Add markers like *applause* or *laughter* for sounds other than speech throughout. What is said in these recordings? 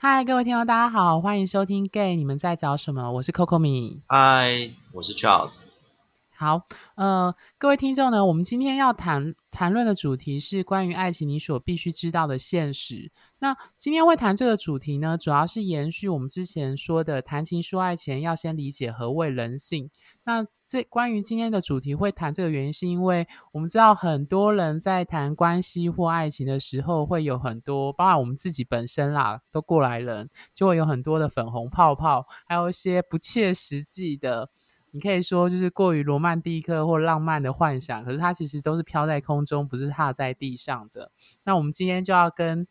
嗨，各位听众，大家好，欢迎收听《Gay》，你们在找什么？我是 Coco 米。嗨，我是 Charles。好，呃，各位听众呢，我们今天要谈谈论的主题是关于爱情，你所必须知道的现实。那今天会谈这个主题呢，主要是延续我们之前说的，谈情说爱前要先理解何谓人性。那这关于今天的主题会谈这个原因，是因为我们知道很多人在谈关系或爱情的时候，会有很多，包括我们自己本身啦，都过来人，就会有很多的粉红泡泡，还有一些不切实际的。你可以说就是过于罗曼蒂克或浪漫的幻想，可是它其实都是飘在空中，不是踏在地上的。那我们今天就要跟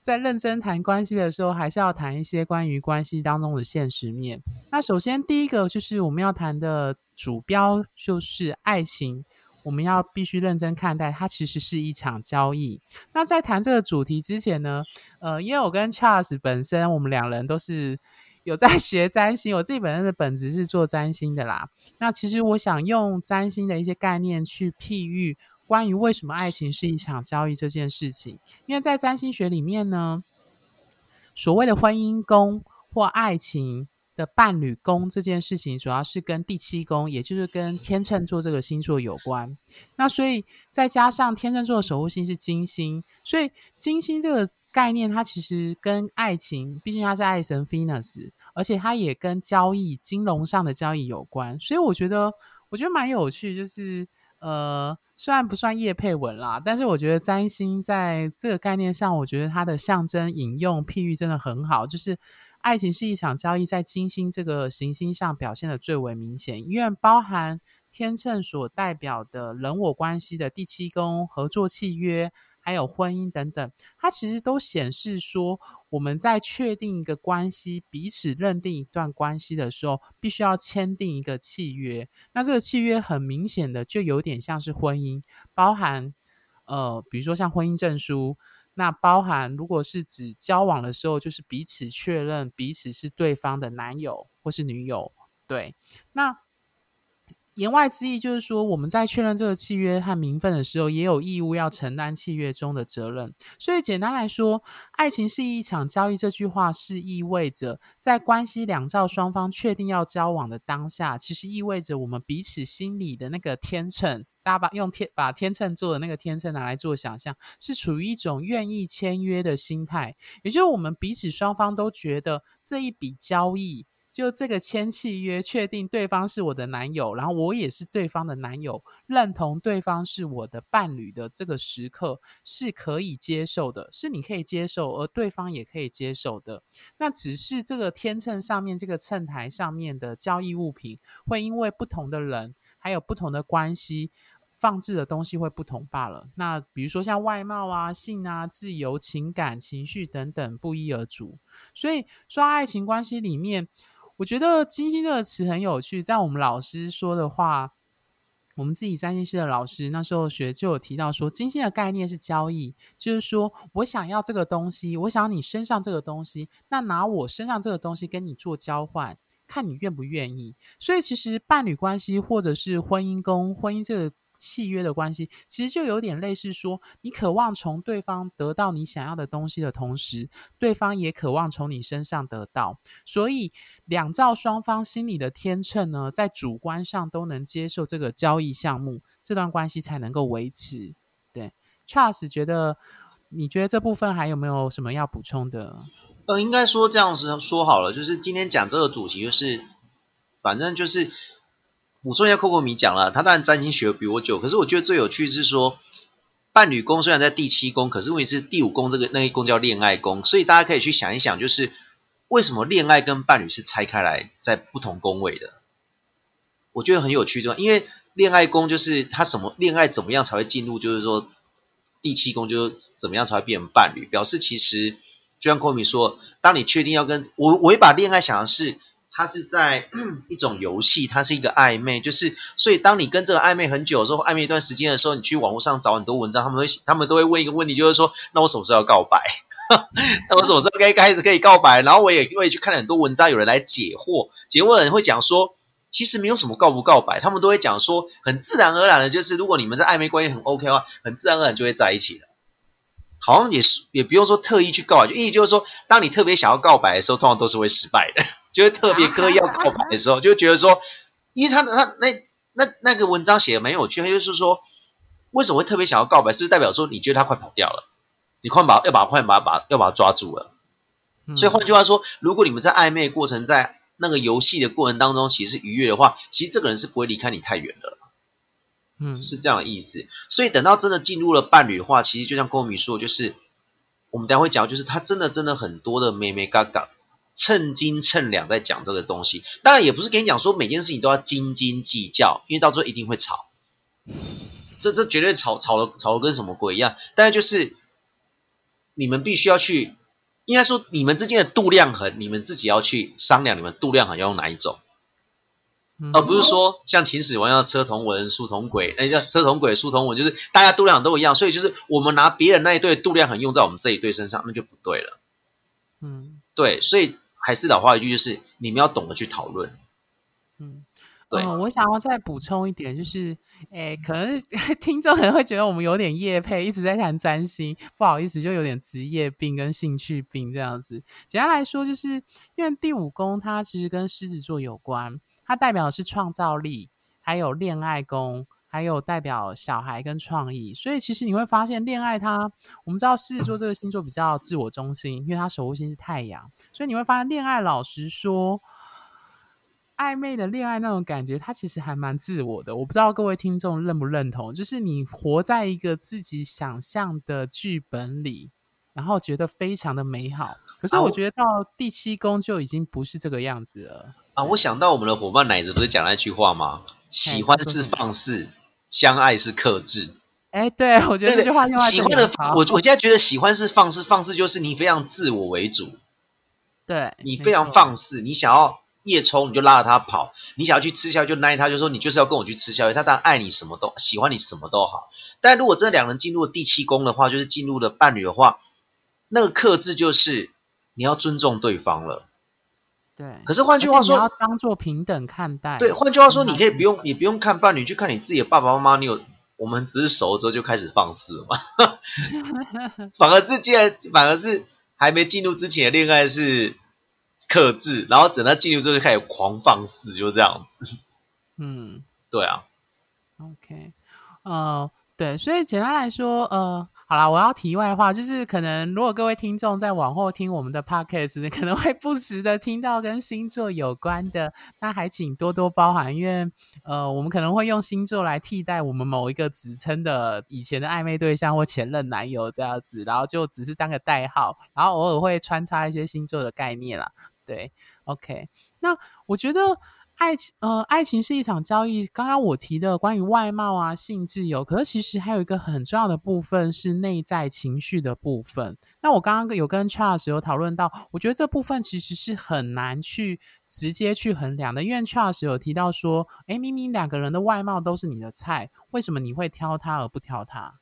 在认真谈关系的时候，还是要谈一些关于关系当中的现实面。那首先第一个就是我们要谈的主标就是爱情，我们要必须认真看待它，其实是一场交易。那在谈这个主题之前呢，呃，因为我跟 Charles 本身，我们两人都是。有在 *laughs* 学占星，我自己本身的本职是做占星的啦。那其实我想用占星的一些概念去譬喻关于为什么爱情是一场交易这件事情。因为在占星学里面呢，所谓的婚姻宫或爱情。的伴侣宫这件事情，主要是跟第七宫，也就是跟天秤座这个星座有关。那所以再加上天秤座的守护星是金星，所以金星这个概念，它其实跟爱情，毕竟它是爱神 Venus，而且它也跟交易、金融上的交易有关。所以我觉得，我觉得蛮有趣，就是呃，虽然不算叶配文啦，但是我觉得占星在这个概念上，我觉得它的象征引用譬喻真的很好，就是。爱情是一场交易，在金星这个行星上表现的最为明显，因为包含天秤所代表的人我关系的第七宫、合作契约，还有婚姻等等，它其实都显示说，我们在确定一个关系、彼此认定一段关系的时候，必须要签订一个契约。那这个契约很明显的就有点像是婚姻，包含呃，比如说像婚姻证书。那包含，如果是指交往的时候，就是彼此确认彼此是对方的男友或是女友，对。那言外之意就是说，我们在确认这个契约和名分的时候，也有义务要承担契约中的责任。所以简单来说，爱情是一场交易。这句话是意味着，在关系两造双方确定要交往的当下，其实意味着我们彼此心里的那个天秤。大家把用天把天秤座的那个天秤拿来做想象，是处于一种愿意签约的心态，也就是我们彼此双方都觉得这一笔交易，就这个签契约，确定对方是我的男友，然后我也是对方的男友，认同对方是我的伴侣的这个时刻是可以接受的，是你可以接受，而对方也可以接受的。那只是这个天秤上面这个秤台上面的交易物品，会因为不同的人还有不同的关系。放置的东西会不同罢了。那比如说像外貌啊、性啊、自由、情感、情绪等等不一而足。所以说爱情关系里面，我觉得“金星”这个词很有趣。在我们老师说的话，我们自己三星系的老师那时候学就有提到说，金星的概念是交易，就是说我想要这个东西，我想你身上这个东西，那拿我身上这个东西跟你做交换，看你愿不愿意。所以其实伴侣关系或者是婚姻宫、婚姻这个。契约的关系其实就有点类似，说你渴望从对方得到你想要的东西的同时，对方也渴望从你身上得到，所以两造双方心里的天秤呢，在主观上都能接受这个交易项目，这段关系才能够维持。对，Charles 觉得，你觉得这部分还有没有什么要补充的？呃，应该说这样子说好了，就是今天讲这个主题，就是反正就是。补充一下，Coco 米讲了，他当然占星学比我久，可是我觉得最有趣是说，伴侣宫虽然在第七宫，可是问题是第五宫这个那一宫叫恋爱宫，所以大家可以去想一想，就是为什么恋爱跟伴侣是拆开来在不同宫位的？我觉得很有趣，对吧？因为恋爱宫就是他什么恋爱怎么样才会进入，就是说第七宫就是怎么样才会变成伴侣，表示其实就像 Coco 米说，当你确定要跟我，我会把恋爱想的是。它是在一种游戏，它是一个暧昧，就是所以当你跟这个暧昧很久的时候，暧昧一段时间的时候，你去网络上找很多文章，他们会他们都会问一个问题，就是说，那我什么时候要告白？*laughs* 那我什么时候该开始可以告白？然后我也我也去看很多文章，有人来解惑，解惑的人会讲说，其实没有什么告不告白，他们都会讲说，很自然而然的，就是如果你们在暧昧关系很 OK 的话，很自然而然就会在一起了。好像也是也不用说特意去告白，就意思就是说，当你特别想要告白的时候，通常都是会失败的，就会特别刻意要告白的时候，就会觉得说，因为他的他那那那个文章写的蛮有趣，他就是说，为什么会特别想要告白，是不是代表说你觉得他快跑掉了，你快把要把快把把要把他抓住了？所以换句话说，如果你们在暧昧过程，在那个游戏的过程当中，其实是愉悦的话，其实这个人是不会离开你太远的。嗯，是这样的意思。所以等到真的进入了伴侣的话，其实就像郭明说，就是我们等下会讲，就是他真的真的很多的妹妹嘎嘎，称斤称两在讲这个东西。当然也不是跟你讲说每件事情都要斤斤计较，因为到最后一定会吵。这这绝对吵吵的吵的跟什么鬼一样。但是就是你们必须要去。应该说，你们之间的度量衡，你们自己要去商量，你们度量衡要用哪一种，而不是说像秦始皇要车同文，书同轨，哎，叫车同轨，书同文，就是大家度量都一样，所以就是我们拿别人那一对度量衡用在我们这一对身上，那就不对了。嗯，对，所以还是老话一句，就是你们要懂得去讨论。嗯。对，我想要再补充一点，就是，诶，可能 *laughs* 听众可能会觉得我们有点业配，一直在谈占星，不好意思，就有点职业病跟兴趣病这样子。简单来说，就是因为第五宫它其实跟狮子座有关，它代表的是创造力，还有恋爱宫，还有代表小孩跟创意。所以其实你会发现，恋爱它，我们知道狮子座这个星座比较自我中心，因为它守护星是太阳，所以你会发现恋爱，老实说。暧昧的恋爱那种感觉，它其实还蛮自我的。我不知道各位听众认不认同，就是你活在一个自己想象的剧本里，然后觉得非常的美好。可是我觉得到第七宫就已经不是这个样子了。啊，我想到我们的伙伴奶子不是讲那句话吗？喜欢是放肆，相爱是克制。哎，对我觉得这句话用喜欢的，我我现在觉得喜欢是放肆，放肆就是你非常自我为主，对你非常放肆，你想要。夜冲你就拉着他跑，你想要去吃宵夜就拉他，就说你就是要跟我去吃宵夜。他当然爱你什么都喜欢你什么都好，但如果真的两人进入了第七宫的话，就是进入了伴侣的话，那个克制就是你要尊重对方了。对，可是换句话说，要当做平等看待。对，换句话说，你可以不用，你不用看伴侣，去看你自己的爸爸妈妈。你有我们不是熟了之后就开始放肆嘛？*laughs* 反而是既然反而是还没进入之前的恋爱是。克制，然后等他进入之后就开始狂放肆，就这样子。嗯，对啊。OK，呃，对，所以简单来说，呃，好啦，我要题外话，就是可能如果各位听众在往后听我们的 Podcast，*laughs* 可能会不时的听到跟星座有关的，那还请多多包涵，因为呃，我们可能会用星座来替代我们某一个指称的以前的暧昧对象或前任男友这样子，然后就只是当个代号，然后偶尔会穿插一些星座的概念啦。对，OK，那我觉得爱情，呃，爱情是一场交易。刚刚我提的关于外貌啊、性自由，可是其实还有一个很重要的部分是内在情绪的部分。那我刚刚有跟 Charles 有讨论到，我觉得这部分其实是很难去直接去衡量的，因为 Charles 有提到说，哎，明明两个人的外貌都是你的菜，为什么你会挑他而不挑他？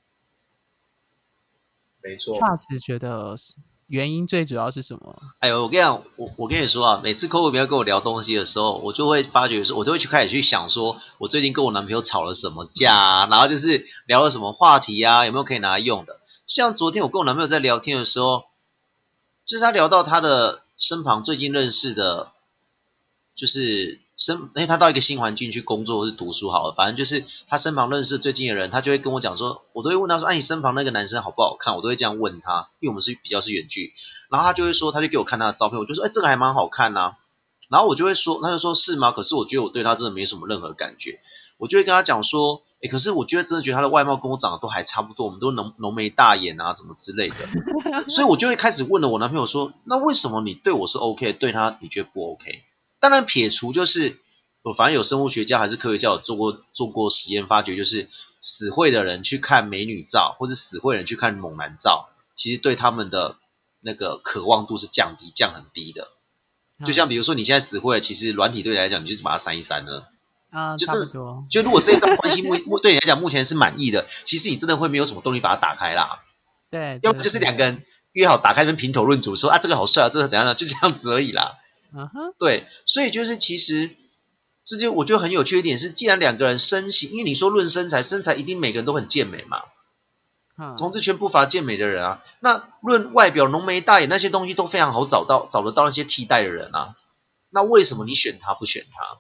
没错，Charles 觉得是。原因最主要是什么？哎呦，我跟你讲，我我跟你说啊，每次 Coco 要跟我聊东西的时候，我就会发觉说，我都会去开始去想，说我最近跟我男朋友吵了什么架，然后就是聊了什么话题啊，有没有可以拿来用的？像昨天我跟我男朋友在聊天的时候，就是他聊到他的身旁最近认识的，就是。身哎，他到一个新环境去工作或是读书好了，反正就是他身旁认识最近的人，他就会跟我讲说，我都会问他说，哎，你身旁那个男生好不好看？我都会这样问他，因为我们是比较是远距，然后他就会说，他就给我看他的照片，我就说，哎，这个还蛮好看呐，然后我就会说，他就说是吗？可是我觉得我对他真的没什么任何感觉，我就会跟他讲说，哎，可是我觉得真的觉得他的外貌跟我长得都还差不多，我们都浓浓眉大眼啊，怎么之类的，所以我就会开始问了我男朋友说，那为什么你对我是 OK，对他你觉得不 OK？当然，撇除就是，我反正有生物学家还是科学家有做过做过实验，发觉就是死会的人去看美女照，或者死会人去看猛男照，其实对他们的那个渴望度是降低，降很低的。就像比如说你现在死会了，其实软体对你来讲，你就把它删一删了。啊，就这就如果这段关系目 *laughs* 目对你来讲目前是满意的，其实你真的会没有什么动力把它打开啦。对，要不就是两个人约好打开跟评头论足，说啊这个好帅啊，这个怎样的，就这样子而已啦。嗯哼，对，所以就是其实，这就我觉得很有趣一点是，既然两个人身形，因为你说论身材，身材一定每个人都很健美嘛，嗯同志圈不乏健美的人啊。那论外表浓眉大眼那些东西都非常好找到，找得到那些替代的人啊。那为什么你选他不选他？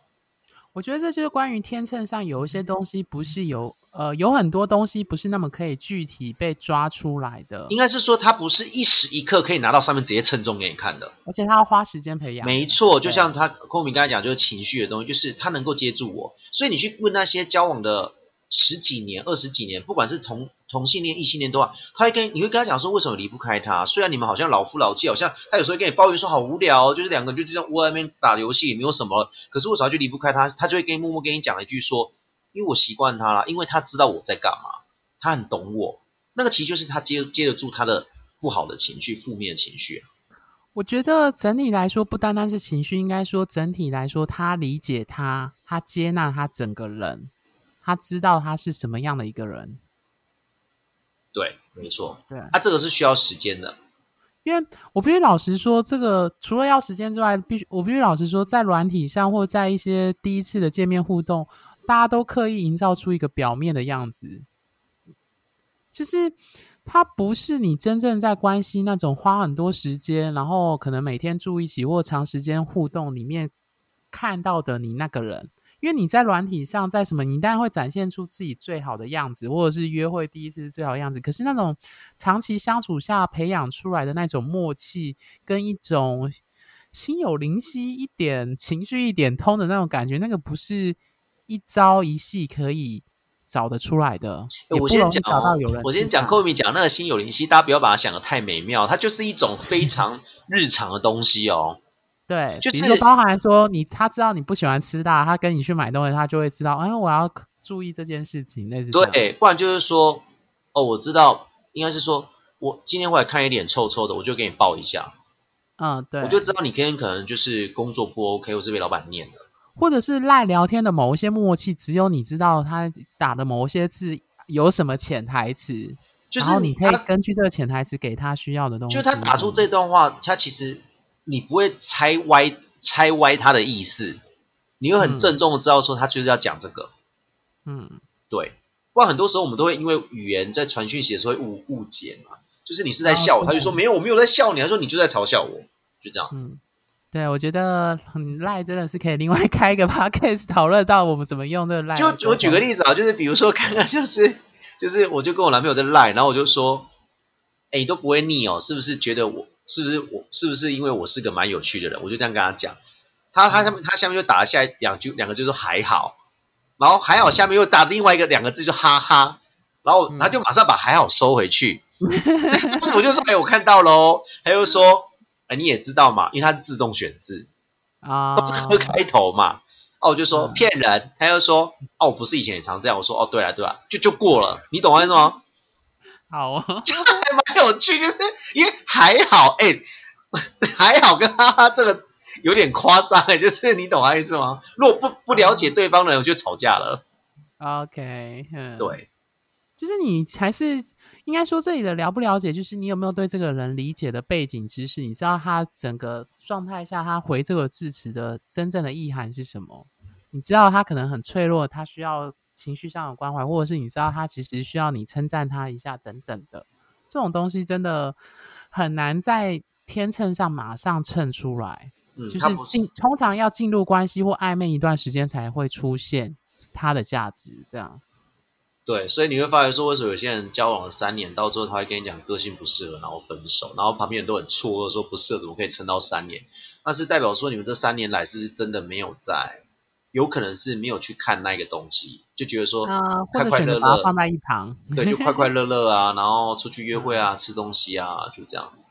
我觉得这就是关于天秤上有一些东西不是有呃有很多东西不是那么可以具体被抓出来的，应该是说他不是一时一刻可以拿到上面直接称重给你看的。而且他要花时间培养。没错，就像他空明刚才讲，就是情绪的东西，就是他能够接住我。所以你去问那些交往的十几年、二十几年，不管是同同性恋、异性恋都好，他会跟你会跟他讲说为什么离不开他。虽然你们好像老夫老妻，好像他有时候跟你抱怨说好无聊、哦，就是两个人就这样窝在那边打游戏，也没有什么。可是为什么就离不开他？他就会跟默默跟你讲一句说，因为我习惯他了，因为他知道我在干嘛，他很懂我。那个其实就是他接接得住他的不好的情绪、负面情绪。我觉得整体来说，不单单是情绪，应该说整体来说，他理解他，他接纳他整个人，他知道他是什么样的一个人。对，没错，对，他、这个是需要时间的。因为我必须老实说，这个除了要时间之外，必须我必须老实说，在软体上或在一些第一次的见面互动，大家都刻意营造出一个表面的样子，就是他不是你真正在关系那种花很多时间，然后可能每天住一起或长时间互动里面看到的你那个人。因为你在软体上，在什么，你当然会展现出自己最好的样子，或者是约会第一次是最好的样子。可是那种长期相处下培养出来的那种默契，跟一种心有灵犀一点、情绪一点通的那种感觉，那个不是一朝一夕可以找得出来的。也我先讲我先讲知道 k o m i 讲那个心有灵犀，大家不要把它想的太美妙，它就是一种非 *laughs* 常日常的东西哦。对，就是包含说你他知道你不喜欢吃辣，他跟你去买东西，他就会知道，哎，我要注意这件事情，类似，对，不然就是说，哦，我知道，应该是说我今天回来看你脸臭臭的，我就给你抱一下，嗯，对，我就知道你今天可能就是工作不 OK，我是被老板念了。或者是赖聊天的某一些默契，只有你知道他打的某一些字有什么潜台词，就是你然后你可以根据这个潜台词给他需要的东西。就他打出这段话，他其实你不会猜歪猜歪他的意思，你会很嗯郑重的知道说他就是要讲这个。嗯，对，不然很多时候我们都会因为语言在传讯息的时候会误误解嘛，就是你是在哦笑我，他就说没有，我没有在笑你，他说你就在嘲笑我，就这样子。嗯，对，我觉得很赖真的是可以另外开一个 *laughs* podcast 讨论到我们怎么用这个赖。就我举个例子啊，就是比如说刚刚就是就是我就跟我男朋友在赖，然后我就说，哎，你都不会腻哦，是不是觉得我是不是我是不是因为我是个蛮有趣的人？我就这样跟他讲，他他下面他下面就打了下两句两个字说还好，然后还好下面又打另外一个两个字就哈哈，然后嗯他就马上把还好收回去，*laughs* 我就说哎我看到喽，他又说哎你也知道嘛，因为它是自动选字，啊，都是科开 *laughs* 头嘛。哦，我就说嗯骗人，他又说哦，我不是以前也常这样。我说哦，对了对了，就就过了，你懂我意思吗？好啊，*laughs* 就还蛮有趣，就是因为还好，哎、*laughs* 还好跟哈哈这个有点夸张哎，就是你懂我意思吗？如果不不了解对方的人，我就吵架了。OK，嗯，，对，就是你还是应该说这里的了不了解，就是你有没有对这个人理解的背景知识，你知道他整个状态下他回这个字词的真正的意涵是什么？你知道他可能很脆弱，他需要情绪上的关怀，或者是你知道他其实需要你称赞他一下等等的，这种东西真的很难在天秤上马上称出来。嗯，就是进通常要进入关系或暧昧一段时间才会出现它的价值，这样。对，所以你会发现说，为什么有些人交往了三年，到最后他会跟你讲个性不适合，然后分手，然后旁边人都很错愕，说不适合怎么可以撑到三年？那是代表说你们这三年来是不是真的没有在，有可能是没有去看那个东西，就觉得说啊、快快乐乐，放在一旁。对，就快快乐乐啊，然后出去约会啊，吃东西啊，就这样子。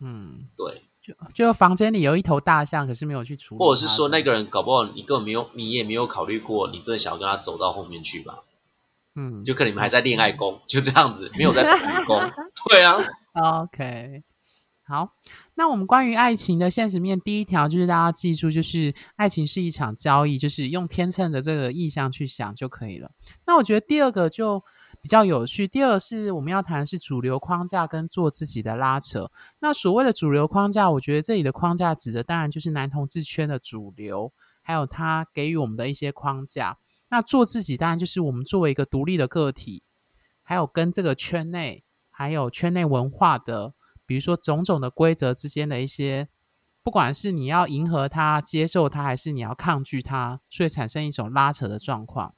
嗯，对，就就房间里有一头大象，可是没有去处理，或者是说那个人搞不好你根本没有，你也没有考虑过，你真的想要跟他走到后面去吧？嗯，就可能你们还在恋爱宫，就这样子，没有在伴侣宫。*laughs* 对啊，OK，好，那我们关于爱情的现实面，第一条就是大家记住，就是爱情是一场交易，就是用天秤的这个意向去想就可以了。那我觉得第二个就比较有趣，第二是我们要谈的是主流框架跟做自己的拉扯。那所谓的主流框架，我觉得这里的框架指的当然就是男同志圈的主流，还有他给予我们的一些框架。那做自己，当然就是我们作为一个独立的个体。还有跟这个圈内还有圈内文化的，比如说种种的规则之间的一些，不管是你要迎合它、接受它，还是你要抗拒它，所以产生一种拉扯的状况。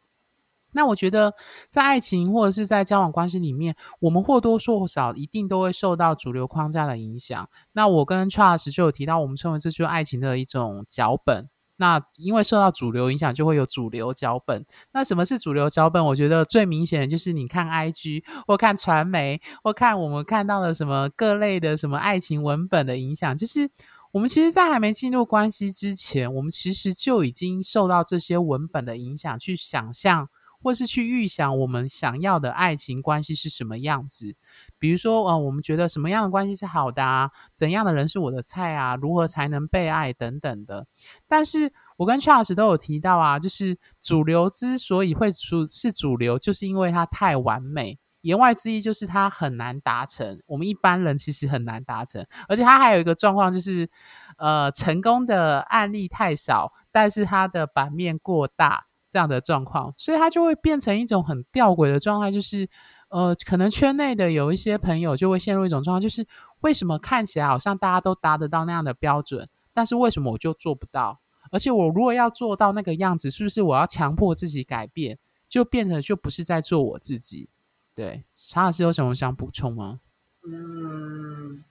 那我觉得，在爱情或者是在交往关系里面，我们或多或少一定都会受到主流框架的影响。那我跟 Charles 就有提到，我们称为这就是爱情的一种脚本。那因为受到主流影响，就会有主流脚本。那什么是主流脚本？我觉得最明显的就是你看 IG 或看传媒或看我们看到的什么各类的什么爱情文本的影响，就是我们其实，在还没进入关系之前，我们其实就已经受到这些文本的影响，去想象。或是去预想我们想要的爱情关系是什么样子，比如说，呃，我们觉得什么样的关系是好的啊？怎样的人是我的菜啊？如何才能被爱等等的。但是我跟 Charles 都有提到啊，就是主流之所以会主是主流，就是因为它太完美。言外之意就是它很难达成，我们一般人其实很难达成。而且它还有一个状况就是，呃，成功的案例太少，但是它的版面过大。这样的状况，所以它就会变成一种很吊诡的状态，就是，呃，可能圈内的有一些朋友就会陷入一种状况，就是为什么看起来好像大家都达得到那样的标准，但是为什么我就做不到？而且我如果要做到那个样子，是不是我要强迫自己改变，就变成就不是在做我自己？对，查老师有什么想补充吗？嗯，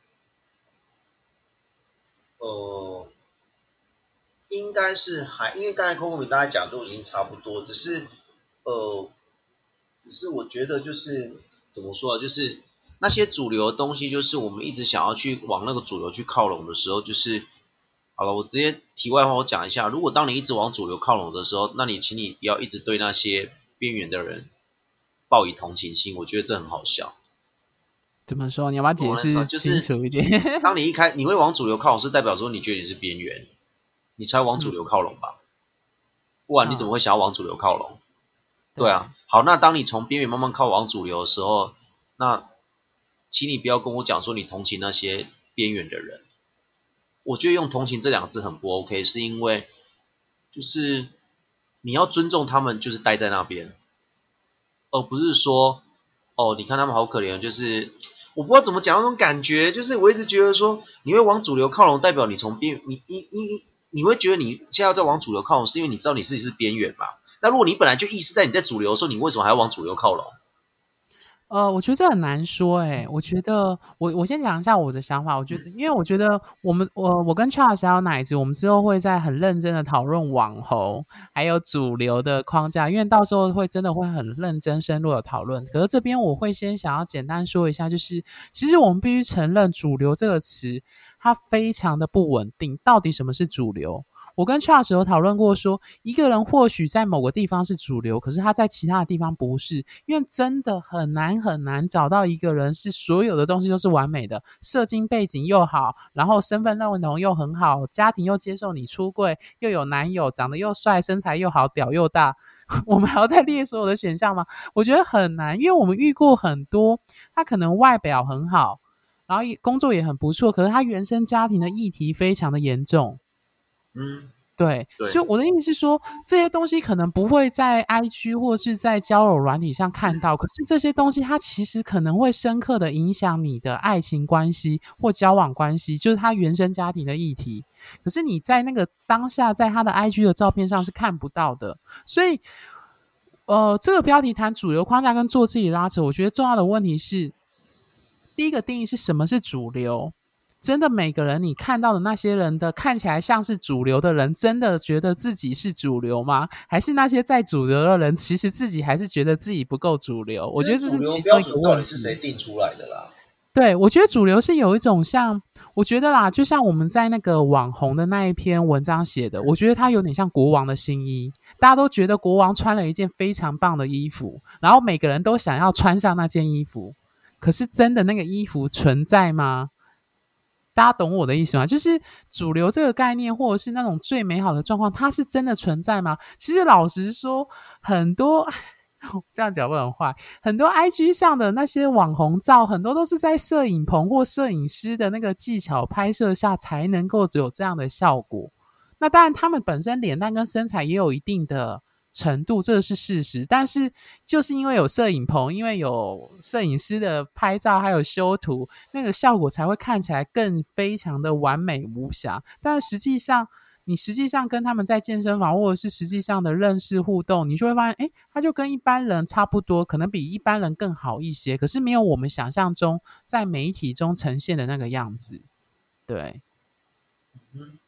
呃。应该是还，因为刚才 Coco 米大家讲都已经差不多，只是，呃，只是我觉得就是怎么说啊，就是那些主流的东西，就是我们一直想要去往那个主流去靠拢的时候，就是好了，我直接题外话我讲一下，如果当你一直往主流靠拢的时候，那你请你不要一直对那些边缘的人抱以同情心，我觉得这很好笑。怎么说？你要不要解释清楚一点？当你一开你会往主流靠拢，是代表说你觉得你是边缘。你才往主流靠拢吧，不然你怎么会想要往主流靠拢？对啊，好，那当你从边缘慢慢靠往主流的时候，那请你不要跟我讲说你同情那些边缘的人。我觉得用同情这两个字很不 OK，是因为就是你要尊重他们，就是待在那边，而不是说哦，你看他们好可怜，就是我不知道怎么讲那种感觉，就是我一直觉得说你会往主流靠拢，代表你从边你一一一。你会觉得你现在在往主流靠拢，是因为你知道你自己是边缘嘛？那如果你本来就意识在你在主流的时候，你为什么还要往主流靠拢？呃，我觉得这很难说诶。我觉得我我先讲一下我的想法。我觉得，因为我觉得我们我我跟 Charles 还有奶子，我们之后会在很认真的讨论网红还有主流的框架，因为到时候会真的会很认真深入的讨论。可是这边我会先想要简单说一下，就是其实我们必须承认“主流”这个词，它非常的不稳定。到底什么是主流？我跟 Charles 有讨论过，说一个人或许在某个地方是主流，可是他在其他的地方不是，因为真的很难很难找到一个人是所有的东西都是完美的，社经背景又好，然后身份认同又很好，家庭又接受你出柜，又有男友，长得又帅，身材又好，屌又大，*laughs* 我们还要再列所有的选项吗？我觉得很难，因为我们遇过很多，他可能外表很好，然后工作也很不错，可是他原生家庭的议题非常的严重。嗯，对，所以我的意思是说，这些东西可能不会在 IG 或是在交友软体上看到，可是这些东西它其实可能会深刻的影响你的爱情关系或交往关系，就是他原生家庭的议题。可是你在那个当下，在他的 IG 的照片上是看不到的。所以，呃，这个标题谈主流框架跟做自己拉扯，我觉得重要的问题是，第一个定义是什么是主流。真的，每个人你看到的那些人的看起来像是主流的人，真的觉得自己是主流吗？还是那些在主流的人，其实自己还是觉得自己不够主流？我觉得这是其中一个问题。是谁定出来的啦？对，我觉得主流是有一种像，我觉得啦，就像我们在那个网红的那一篇文章写的，我觉得他有点像国王的新衣，大家都觉得国王穿了一件非常棒的衣服，然后每个人都想要穿上那件衣服，可是真的那个衣服存在吗？大家懂我的意思吗？就是主流这个概念，或者是那种最美好的状况，它是真的存在吗？其实老实说，很多 *laughs* 这样讲会很坏。很多 IG 上的那些网红照，很多都是在摄影棚或摄影师的那个技巧拍摄下才能够只有这样的效果。那当然，他们本身脸蛋跟身材也有一定的程度，这是事实。但是就是因为有摄影棚，因为有摄影师的拍照，还有修图，那个效果才会看起来更非常的完美无瑕。但实际上，你实际上跟他们在健身房，或者是实际上的认识互动，你就会发现，哎，他就跟一般人差不多，可能比一般人更好一些。可是没有我们想象中在媒体中呈现的那个样子，对。嗯，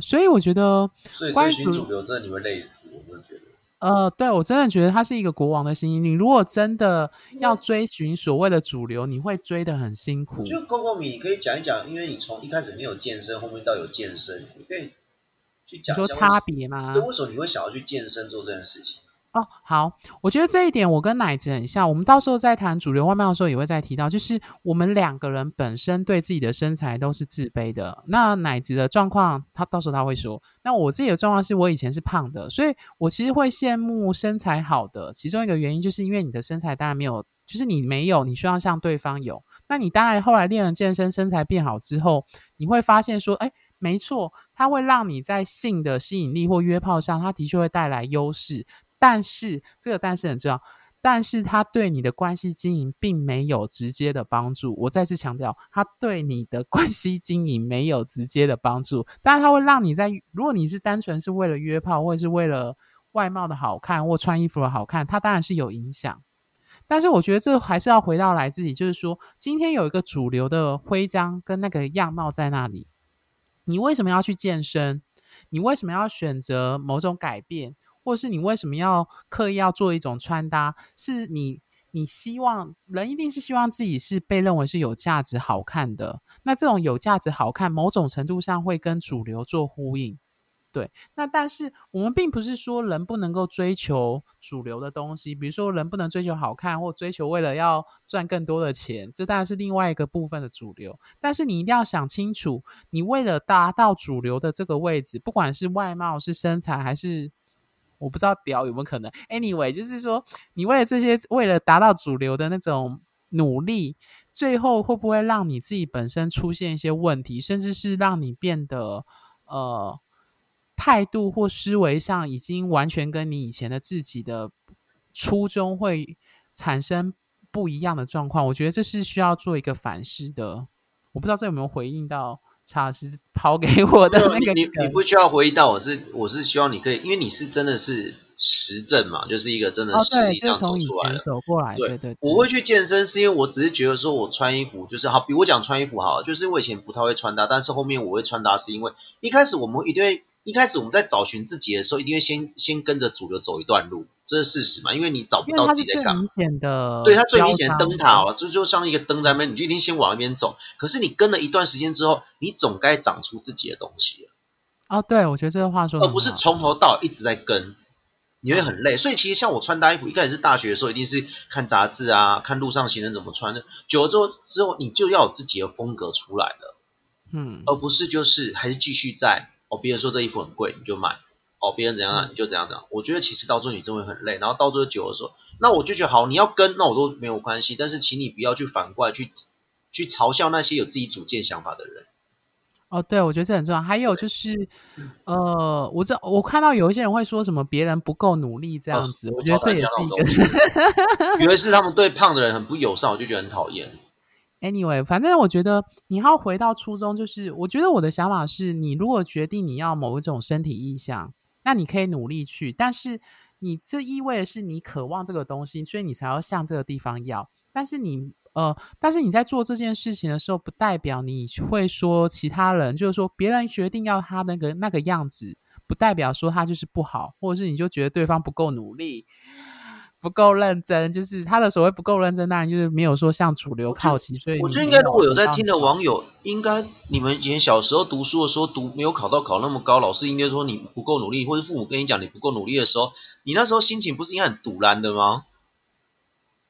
所以我觉得，所以追寻主流真的你会累死，我真的觉得。呃，对我真的觉得他是一个国王的心意。你如果真的要追寻所谓的主流，你会追的很辛苦。就 Coco 米可以讲一讲，因为你从一开始没有健身，后面到有健身，你可以去讲说差别吗？对，为什么你会想要去健身做这件事情？哦，好，我觉得这一点我跟奶子很像。我们到时候在谈主流外貌的时候，也会再提到，就是我们两个人本身对自己的身材都是自卑的。那奶子的状况，他到时候他会说。那我自己的状况是我以前是胖的，所以我其实会羡慕身材好的。其中一个原因就是因为你的身材当然没有，就是你没有，你需要像对方有。那你当然后来练了健身，身材变好之后，你会发现说，哎，没错，它会让你在性的吸引力或约炮上，它的确会带来优势。但是这个但是很重要，但是它对你的关系经营并没有直接的帮助。我再次强调，它对你的关系经营没有直接的帮助。当然，它会让你在如果你是单纯是为了约炮，或者是为了外貌的好看或穿衣服的好看，它当然是有影响。但是我觉得这还是要回到来自己，就是说，今天有一个主流的徽章跟那个样貌在那里，你为什么要去健身？你为什么要选择某种改变？或是你为什么要刻意要做一种穿搭？是你你希望人一定是希望自己是被认为是有价值、好看的。那这种有价值、好看，某种程度上会跟主流做呼应。对，那但是我们并不是说人不能够追求主流的东西，比如说人不能追求好看，或追求为了要赚更多的钱，这当然是另外一个部分的主流。但是你一定要想清楚，你为了达到主流的这个位置，不管是外貌、是身材还是。我不知道表有没有可能。Anyway，就是说，你为了这些，为了达到主流的那种努力，最后会不会让你自己本身出现一些问题，甚至是让你变得呃态度或思维上已经完全跟你以前的自己的初衷会产生不一样的状况？我觉得这是需要做一个反思的。我不知道这有没有回应到。查是抛给我的那个，你你不需要回忆到，我是我是希望你可以，因为你是真的是实证嘛，就是一个真的实力这样走出来的。走过来，对对。我会去健身，是因为我只是觉得说我穿衣服就是好，比我讲穿衣服好，就是我以前不太会穿搭，但是后面我会穿搭，是因为一开始我们一定会。一开始我们在找寻自己的时候，一定会先先跟着主流走一段路，这是事实嘛？因为你找不到自己的最明显的，对它最明显的灯塔哦，就就像一个灯在那边，你就一定先往那边走。可是你跟了一段时间之后，你总该长出自己的东西了。哦，对，我觉得这个话说，而不是从头到一直在跟，你会很累。所以其实像我穿搭衣服，一开始是大学的时候，一定是看杂志啊，看路上行人怎么穿的。久了之后，之后你就要有自己的风格出来了，嗯，而不是就是还是继续在。哦，别人说这衣服很贵，你就买。哦，别人怎样啊，你就怎样样。我觉得其实到最后你真会很累，然后到最后久的时候，那我就觉得好，你要跟，那我都没有关系。但是请你不要去反过来去去嘲笑那些有自己主见想法的人。哦，对，我觉得这很重要。还有就是，呃，我这我看到有一些人会说什么别人不够努力这样子，我觉得这也是一个，*laughs* 以为是他们对胖的人很不友善，我就觉得很讨厌。Anyway，反正我觉得你要回到初衷，就是我觉得我的想法是，你如果决定你要某一种身体意向，那你可以努力去，但是你这意味的是你渴望这个东西，所以你才要向这个地方要。但是你呃，但是你在做这件事情的时候，不代表你会说其他人，就是说别人决定要他那个那个样子，不代表说他就是不好，或者是你就觉得对方不够努力。不够认真，就是他的所谓不够认真，当然就是没有说向主流靠齐。所以我觉得应该，如果有在听的网友，应该你们以前小时候读书的时候，读没有考到考那么高，老师应该说你不够努力，或者父母跟你讲你不够努力的时候，你那时候心情不是应该很堵然的吗？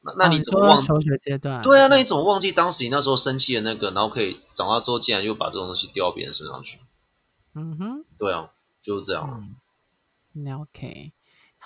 那那你怎么忘求学阶段？对啊，那你怎么忘记当时你那时候生气的那个，然后可以长大之后竟然又把这种东西丢到别人身上去？嗯哼，对啊，就是这样。那 OK。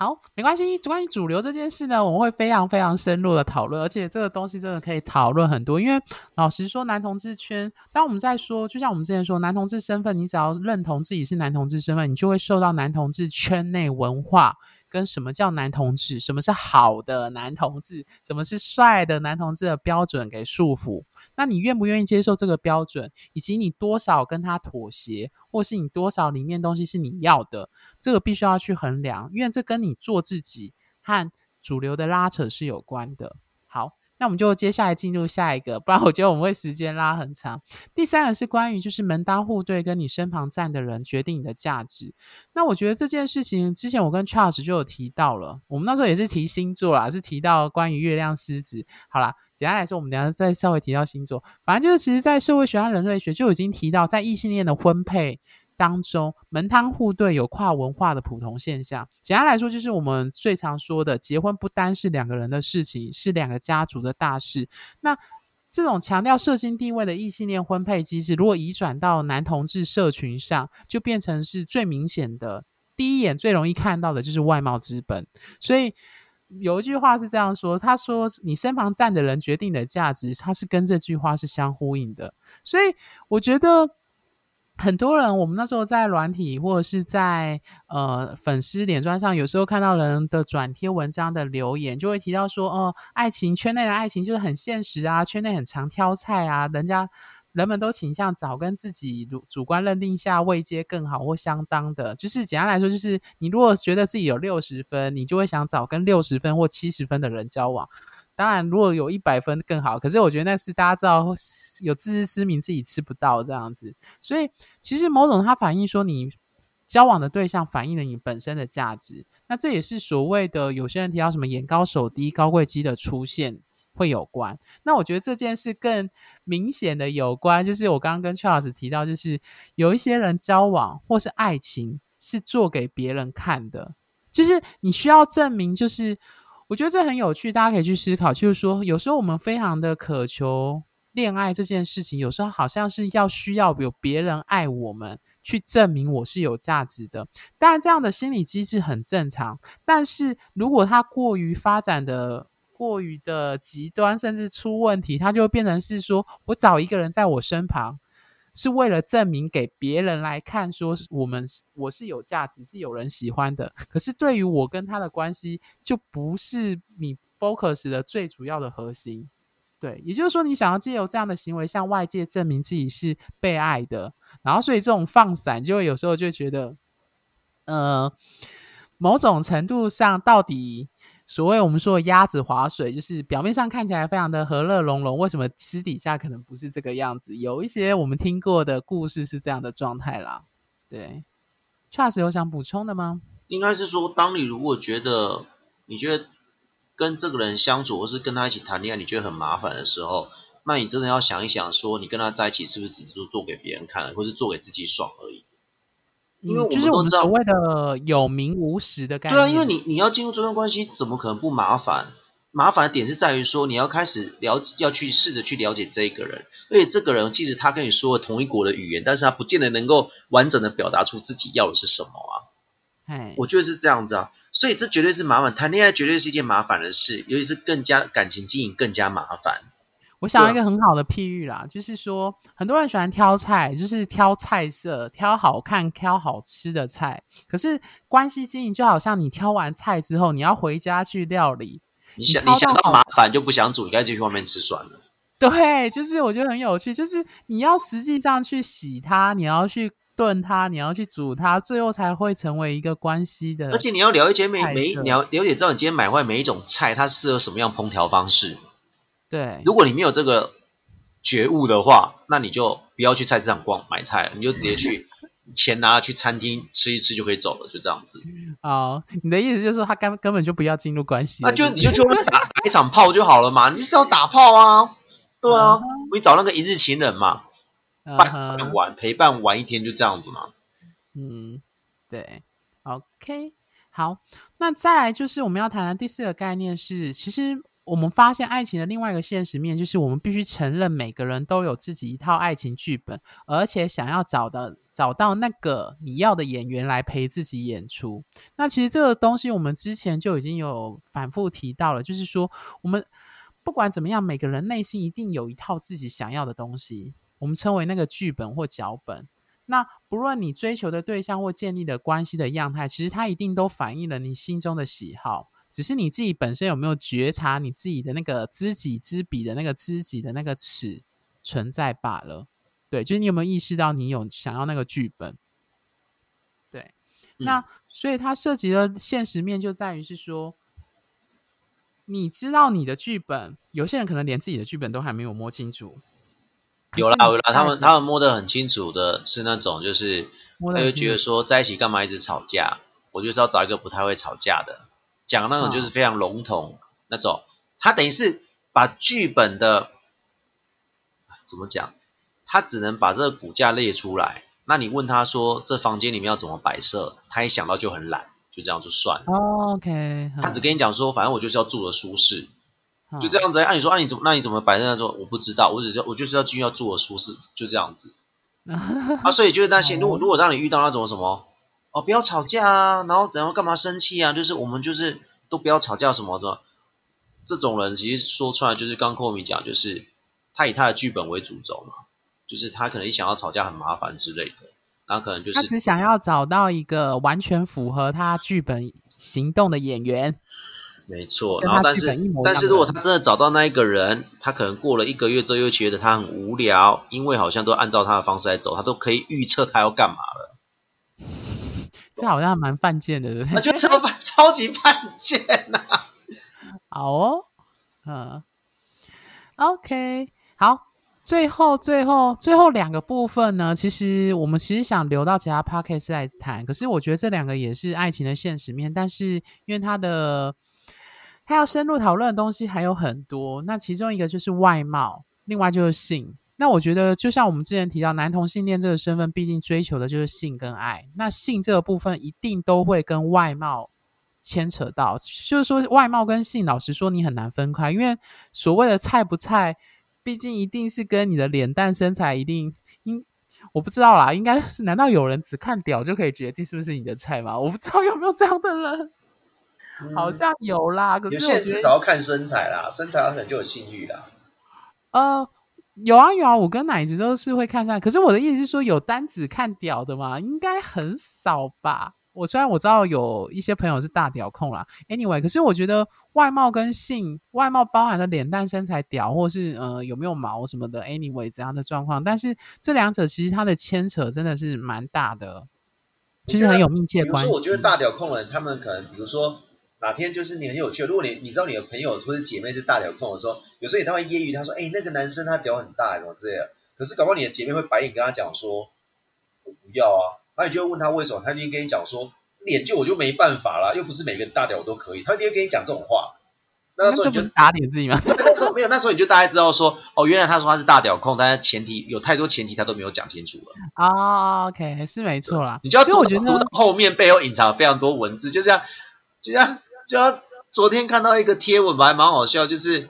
好，没关系。关于主流这件事呢，我们会非常非常深入的讨论，而且这个东西真的可以讨论很多。因为老实说，男同志圈，当我们在说，就像我们之前说，男同志身份，你只要认同自己是男同志身份，你就会受到男同志圈内文化。跟什么叫男同志，什么是好的男同志，什么是帅的男同志的标准给束缚？那你愿不愿意接受这个标准，以及你多少跟他妥协，或是你多少里面东西是你要的，这个必须要去衡量，因为这跟你做自己和主流的拉扯是有关的。那我们就接下来进入下一个，不然我觉得我们会时间拉很长。第三个是关于就是门当户对跟你身旁站的人决定你的价值。那我觉得这件事情之前我跟 Charles 就有提到了，我们那时候也是提星座啦，是提到关于月亮狮子。好啦，简单来说，我们等下再稍微提到星座。反正就是其实在社会学和人类学就已经提到，在异性恋的婚配。当中门当户对有跨文化的普通现象，简单来说就是我们最常说的，结婚不单是两个人的事情，是两个家族的大事。那这种强调社经地位的异性恋婚配机制，如果移转到男同志社群上，就变成是最明显的，第一眼最容易看到的就是外貌资本。所以有一句话是这样说，他说：“你身旁站的人决定你的价值，它是跟这句话是相呼应的。”所以我觉得。很多人，我们那时候在软体或者是在呃粉丝脸砖上，有时候看到人的转贴文章的留言，就会提到说，哦，爱情圈内的爱情就是很现实啊，圈内很常挑菜啊，人家人们都倾向找跟自己主主观认定下位阶更好或相当的，就是简单来说，就是你如果觉得自己有六十分，你就会想找跟六十分或七十分的人交往。当然，如果有一百分更好。可是我觉得那是大家知道有自知之明，自己吃不到这样子。所以其实某种它反映说，你交往的对象反映了你本身的价值。那这也是所谓的有些人提到什么眼高手低、高贵机的出现会有关。那我觉得这件事更明显的有关，就是我刚刚跟 Charles 提到，就是有一些人交往或是爱情是做给别人看的，就是你需要证明，就是。我觉得这很有趣，大家可以去思考。就是说，有时候我们非常的渴求恋爱这件事情，有时候好像是要需要有别人爱我们，去证明我是有价值的。当然，这样的心理机制很正常。但是如果它过于发展的过于的极端，甚至出问题，它就会变成是说我找一个人在我身旁。是为了证明给别人来看，说我们我是有价值，是有人喜欢的。可是对于我跟他的关系，就不是你 focus 的最主要的核心。对，也就是说，你想要借由这样的行为向外界证明自己是被爱的，然后所以这种放散，就会有时候就觉得，呃，某种程度上到底。所谓我们说的鸭子划水，就是表面上看起来非常的和乐融融，为什么私底下可能不是这个样子？有一些我们听过的故事是这样的状态啦。对，Charles 有想补充的吗？应该是说，当你如果觉得你觉得跟这个人相处，或是跟他一起谈恋爱，你觉得很麻烦的时候，那你真的要想一想，说你跟他在一起是不是只是做给别人看，或是做给自己爽而已？因为就是我们所谓的有名无实的概念。对啊，因为你你要进入这段关系，怎么可能不麻烦？麻烦的点是在于说，你要开始了，要去试着去了解这个人，而且这个人即使他跟你说了同一国的语言，但是他不见得能够完整的表达出自己要的是什么啊。哎，我觉得是这样子啊，所以这绝对是麻烦，谈恋爱绝对是一件麻烦的事，尤其是更加感情经营更加麻烦。我想要一个很好的譬喻啦，就是说很多人喜欢挑菜，就是挑菜色、挑好看、挑好吃的菜。可是关系经营就好像你挑完菜之后，你要回家去料理。你想你想到麻烦就不想煮，你干脆去外面吃算了。对，就是我觉得很有趣，就是你要实际上去洗它，你要去炖它，你要去煮它，最后才会成为一个关系的。而且你要了解每每你要了解知道你今天买回来每一种菜，它适合什么样烹调方式。对，如果你没有这个觉悟的话，那你就不要去菜市场逛买菜了，你就直接去钱拿去餐厅吃一吃就可以走了，就这样子。哦，你的意思就是说他根根本就不要进入关系，那就你就去打 *laughs* 打一场炮就好了嘛，你是要打炮啊？对啊，你找那个一日情人嘛，伴玩陪伴玩一天就这样子嘛。嗯，对，OK，好。那再来就是我们要谈的第四个概念是，其实我们发现爱情的另外一个现实面，就是我们必须承认每个人都有自己一套爱情剧本，而且想要找的找到那个你要的演员来陪自己演出。那其实这个东西我们之前就已经有反复提到了，就是说我们不管怎么样，每个人内心一定有一套自己想要的东西，我们称为那个剧本或脚本。那不论你追求的对象或建立的关系的样态，其实它一定都反映了你心中的喜好。只是你自己本身有没有觉察你自己的那个知己知彼的那个知己的那个尺存在罢了？对，就是你有没有意识到你有想要那个剧本？对，那所以它涉及的现实面就在于是说，你知道你的剧本，有些人可能连自己的剧本都还没有摸清楚。有啦有啦，他们他们摸得很清楚的是那种，就是他就觉得说在一起干嘛一直吵架？我就是要找一个不太会吵架的。讲那种就是非常笼统那种，他等于是把剧本的怎么讲，他只能把这个骨架列出来。那你问他说这房间里面要怎么摆设，他一想到就很懒，就这样就算了。OK，他只跟你讲说，反正我就是要住的舒适，就这样子。按你说，按你怎么，那你怎么摆在那说？我不知道，我只是我就是要进去要住的舒适，就这样子。*laughs* 啊，所以就是那些，如果如果让你遇到那种什么。哦，不要吵架啊，然后然后干嘛生气啊？就是我们就是都不要吵架什么的。这种人其实说出来就是刚寇米讲，就是他以他的剧本为主轴嘛，就是他可能一想要吵架很麻烦之类的，然后可能就是他只想要找到一个完全符合他剧本行动的演员。没错，然后但是但是如果他真的找到那一个人，他可能过了一个月之后又觉得他很无聊，因为好像都按照他的方式来走，他都可以预测他要干嘛了。这好像蛮犯贱的，对不对？我觉得超犯，*laughs* 超级犯贱呐！*laughs* 好哦，嗯，OK，好，最后最后最后两个部分呢，其实我们其实想留到其他 podcast 来谈，可是我觉得这两个也是爱情的现实面，但是因为它的它要深入讨论的东西还有很多，那其中一个就是外貌，另外就是性。那我觉得，就像我们之前提到，男同性恋这个身份，毕竟追求的就是性跟爱。那性这个部分，一定都会跟外貌牵扯到。就是说，外貌跟性，老实说，你很难分开，因为所谓的菜不菜，毕竟一定是跟你的脸蛋身材一定应，我不知道啦，应该是？难道有人只看屌就可以决定是不是你的菜吗？我不知道有没有这样的人，好像有啦。可是我觉得至少要看身材啦，身材可能就有性欲啦。呃。有啊有啊，我跟奶子都是会看上，可是我的意思是说，有单子看屌的吗？应该很少吧。我虽然我知道有一些朋友是大屌控啦，anyway，可是我觉得外貌跟性，外貌包含了脸蛋、身材、屌，或是呃有没有毛什么的，anyway 怎样的状况，但是这两者其实它的牵扯真的是蛮大的，就是很有密切关系。我觉得大屌控人，他们可能比如说。哪天就是你很有趣，如果你你知道你的朋友或者姐妹是大屌控的时候，有时候他会揶揄他说：“哎，那个男生他屌很大，什么之类的。”可是搞不好你的姐妹会白眼跟他讲说：“我不要啊。”那你就会问他为什么，他就跟你讲说：“脸就我就没办法啦，又不是每个人大屌我都可以。”他一定会跟你讲这种话。那时候你就打脸自己吗？那时候没有，那时候你就大概知道说：“哦，原来他说他是大屌控，但是前提有太多前提他都没有讲清楚了。”啊，OK，是没错啦。你就要读读到后面背后隐藏非常多文字，就这样，就这样。就昨天看到一个贴文，还蛮好笑，就是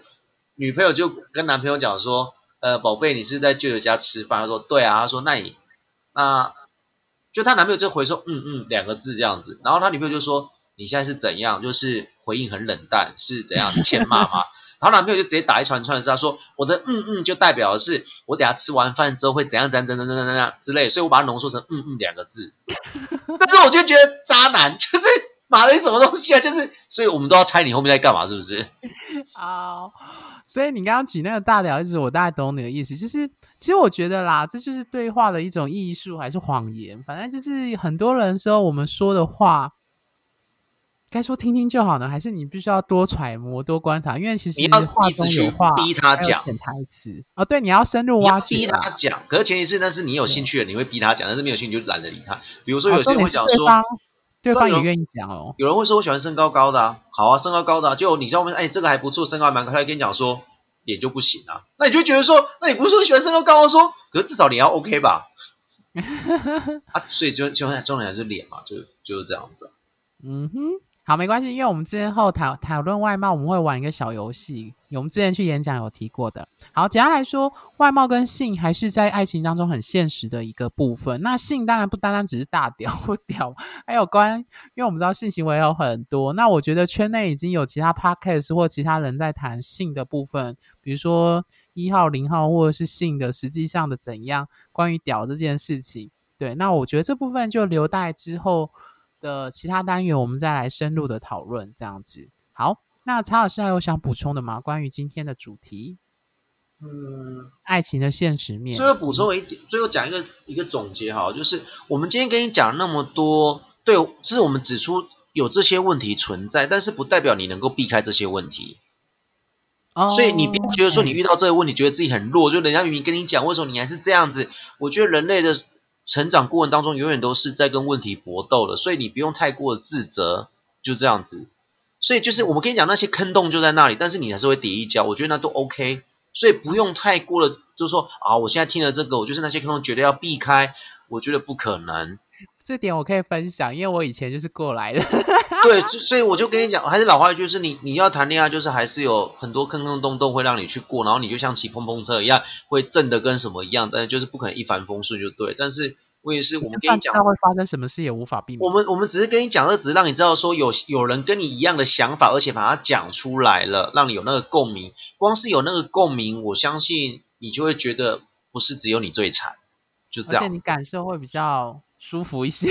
女朋友就跟男朋友讲说：“呃，宝贝，你是在舅舅家吃饭？”他说：“对啊。”他说：“那你那就他男朋友就回说：‘嗯嗯’两个字这样子。然后他女朋友就说：‘你现在是怎样？就是回应很冷淡，是怎样？是欠骂吗？’ *laughs* 然后男朋友就直接打一串串，是他说：‘我的嗯嗯就代表是我等下吃完饭之后会怎样怎样怎样怎样怎样之类，所以我把它浓缩成嗯嗯两个字。但是我就觉得渣男 *laughs* 就是。”买了什么东西啊？就是，所以我们都要猜你后面在干嘛，是不是？*laughs* 好，所以你刚刚举那个大屌，意思我大概懂你的意思。就是，其实我觉得啦，这就是对话的一种艺术，还是谎言？反正就是很多人说我们说的话，该说听听就好呢，还是你必须要多揣摩、多观察？因为其实话中有话，逼他讲潜台词哦。对，你要深入挖掘，逼他讲。可是前提是那是你有兴趣的，你会逼他讲；但是没有兴趣就懒得理他。比如说有些人会讲说。对方也愿意讲哦。有人会说我喜欢身高高的啊，好啊，身高高的，就你知道吗？哎，这个还不错，身高还蛮高。他跟你讲说脸就不行啊，那你就觉得说，那你不是说喜欢身高高的说，可是至少脸要 OK 吧？*laughs* 啊，所以就就重点还是脸嘛，就就是这样子。嗯哼，好，没关系，因为我们之后讨讨论外貌，我们会玩一个小游戏，我们之前去演讲有提过的。好，简单来说，外貌跟性还是在爱情当中很现实的一个部分。那性当然不单单只是大屌或屌，还有关，因为我们知道性行为有很多。那我觉得圈内已经有其他 podcast 或其他人在谈性的部分，比如说一号、零号或者是性的实际上的怎样，关于屌这件事情。对，那我觉得这部分就留待之后。的其他单元，我们再来深入的讨论，这样子。好，那查老师还有想补充的吗？关于今天的主题，嗯，爱情的现实面。最后补充一点，最后讲一个一个总结哈，就是我们今天跟你讲那么多，对，是我们指出有这些问题存在，但是不代表你能够避开这些问题。哦。所以你别觉得说你遇到这个问题，觉得自己很弱，就人家明明跟你讲，为什么你还是这样子？我觉得人类的。成长过程当中，永远都是在跟问题搏斗的，所以你不用太过自责，就这样子。所以就是我们跟你讲，那些坑洞就在那里，但是你还是会跌一跤，我觉得那都 OK。所以不用太过的，就是说啊，我现在听了这个，我就是那些坑洞绝对要避开，我觉得不可能。这点我可以分享，因为我以前就是过来的。*laughs* 对，所以我就跟你讲，还是老话一句，是你你要谈恋爱，就是还是有很多坑坑洞洞会让你去过，然后你就像骑碰碰车一样，会震的跟什么一样，但是就是不可能一帆风顺就对。但是我也是，我们跟你讲，会发生什么事也无法避免。我们我们只是跟你讲，这只是让你知道说有有人跟你一样的想法，而且把它讲出来了，让你有那个共鸣。光是有那个共鸣，我相信你就会觉得不是只有你最惨，就这样。而且你感受会比较。舒服一些，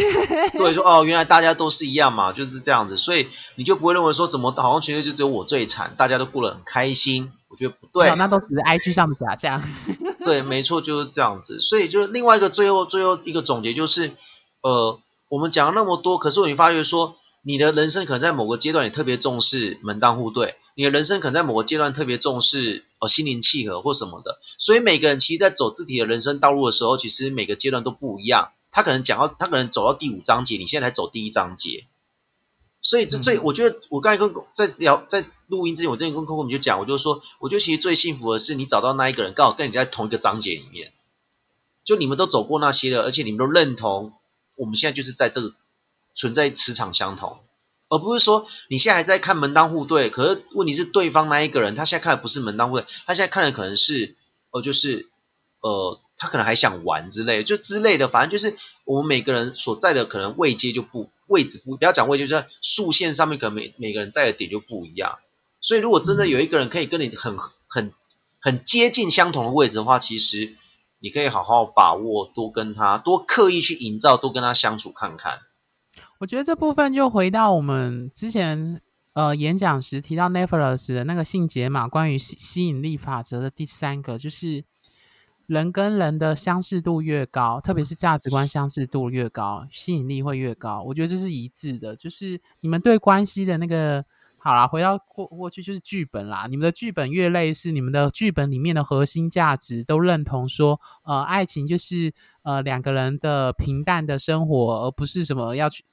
对，说哦，原来大家都是一样嘛，就是这样子，所以你就不会认为说怎么好像全世界就只有我最惨，大家都过得很开心，我觉得不对，那都只是 IG 上的假象。*laughs* 对，没错，就是这样子，所以就是另外一个最后最后一个总结就是，呃，我们讲了那么多，可是你发觉说，你的人生可能在某个阶段你特别重视门当户对，你的人生可能在某个阶段特别重视呃心灵契合或什么的，所以每个人其实，在走自己的人生道路的时候，其实每个阶段都不一样。他可能讲到，他可能走到第五章节，你现在才走第一章节，所以这最，我觉得我刚才跟在聊在录音之前，我之前跟 Coco 你就讲，我就说，我觉得其实最幸福的是你找到那一个人，刚好跟你在同一个章节里面，就你们都走过那些了，而且你们都认同，我们现在就是在这个存在磁场相同，而不是说你现在还在看门当户对，可是问题是对方那一个人，他现在看的不是门当户对，他现在看的可能是，呃，就是呃。他可能还想玩之类，就之类的，反正就是我们每个人所在的可能位阶就不位置不不要讲位，就是竖线上面可能每每个人在的点就不一样。所以如果真的有一个人可以跟你很很很接近相同的位置的话，其实你可以好好把握，多跟他多刻意去营造，多跟他相处看看。我觉得这部分就回到我们之前呃演讲时提到 Netflix 的那个性解码，关于吸吸引力法则的第三个就是。人跟人的相似度越高，特别是价值观相似度越高，吸引力会越高。我觉得这是一致的，就是你们对关系的那个好啦，回到过过去就是剧本啦。你们的剧本越类似，你们的剧本里面的核心价值都认同说，呃，爱情就是呃两个人的平淡的生活，而不是什么要去。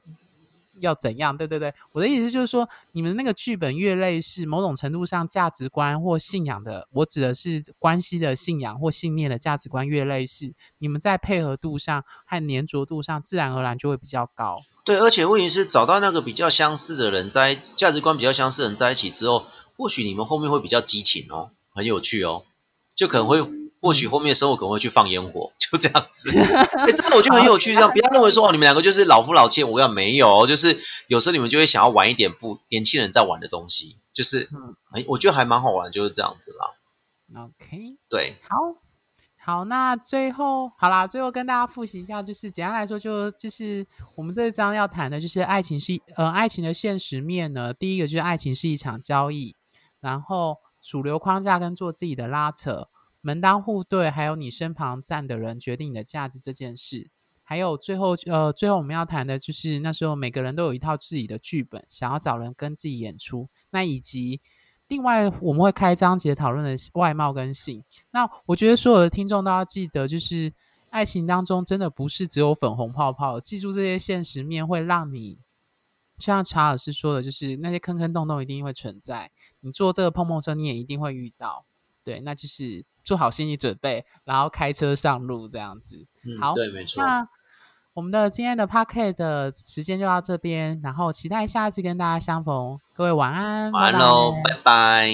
要怎样？对对对，我的意思就是说，你们那个剧本越类似，某种程度上价值观或信仰的，我指的是关系的信仰或信念的价值观越类似，你们在配合度上和粘着度上，自然而然就会比较高。对，而且问题是找到那个比较相似的人，在价值观比较相似的人在一起之后，或许你们后面会比较激情哦，很有趣哦，就可能会。或许后面生活可能会去放烟火，就这样子。*laughs* 哎，真的我觉得很有趣，这样不要认为说哦，你们两个就是老夫老妻。我要没有，就是有时候你们就会想要玩一点不年轻人在玩的东西，就是哎，我觉得还蛮好玩，就是这样子啦。OK，对，好好，那最后好啦，最后跟大家复习一下，就是简单来说，就就是我们这一章要谈的就是爱情是呃爱情的现实面呢。第一个就是爱情是一场交易，然后主流框架跟做自己的拉扯。门当户对，还有你身旁站的人决定你的价值这件事，还有最后呃，最后我们要谈的就是那时候每个人都有一套自己的剧本，想要找人跟自己演出。那以及另外我们会开章节讨论的外貌跟性。那我觉得所有的听众都要记得，就是爱情当中真的不是只有粉红泡泡，记住这些现实面会让你像查尔斯说的，就是那些坑坑洞洞一定会存在。你坐这个碰碰车，你也一定会遇到。对，那就是。做好心理准备，然后开车上路这样子。好，对，没错。那我们的今天的 p o c k e t 的时间就到这边，然后期待下次跟大家相逢。各位晚安，晚安喽，拜拜。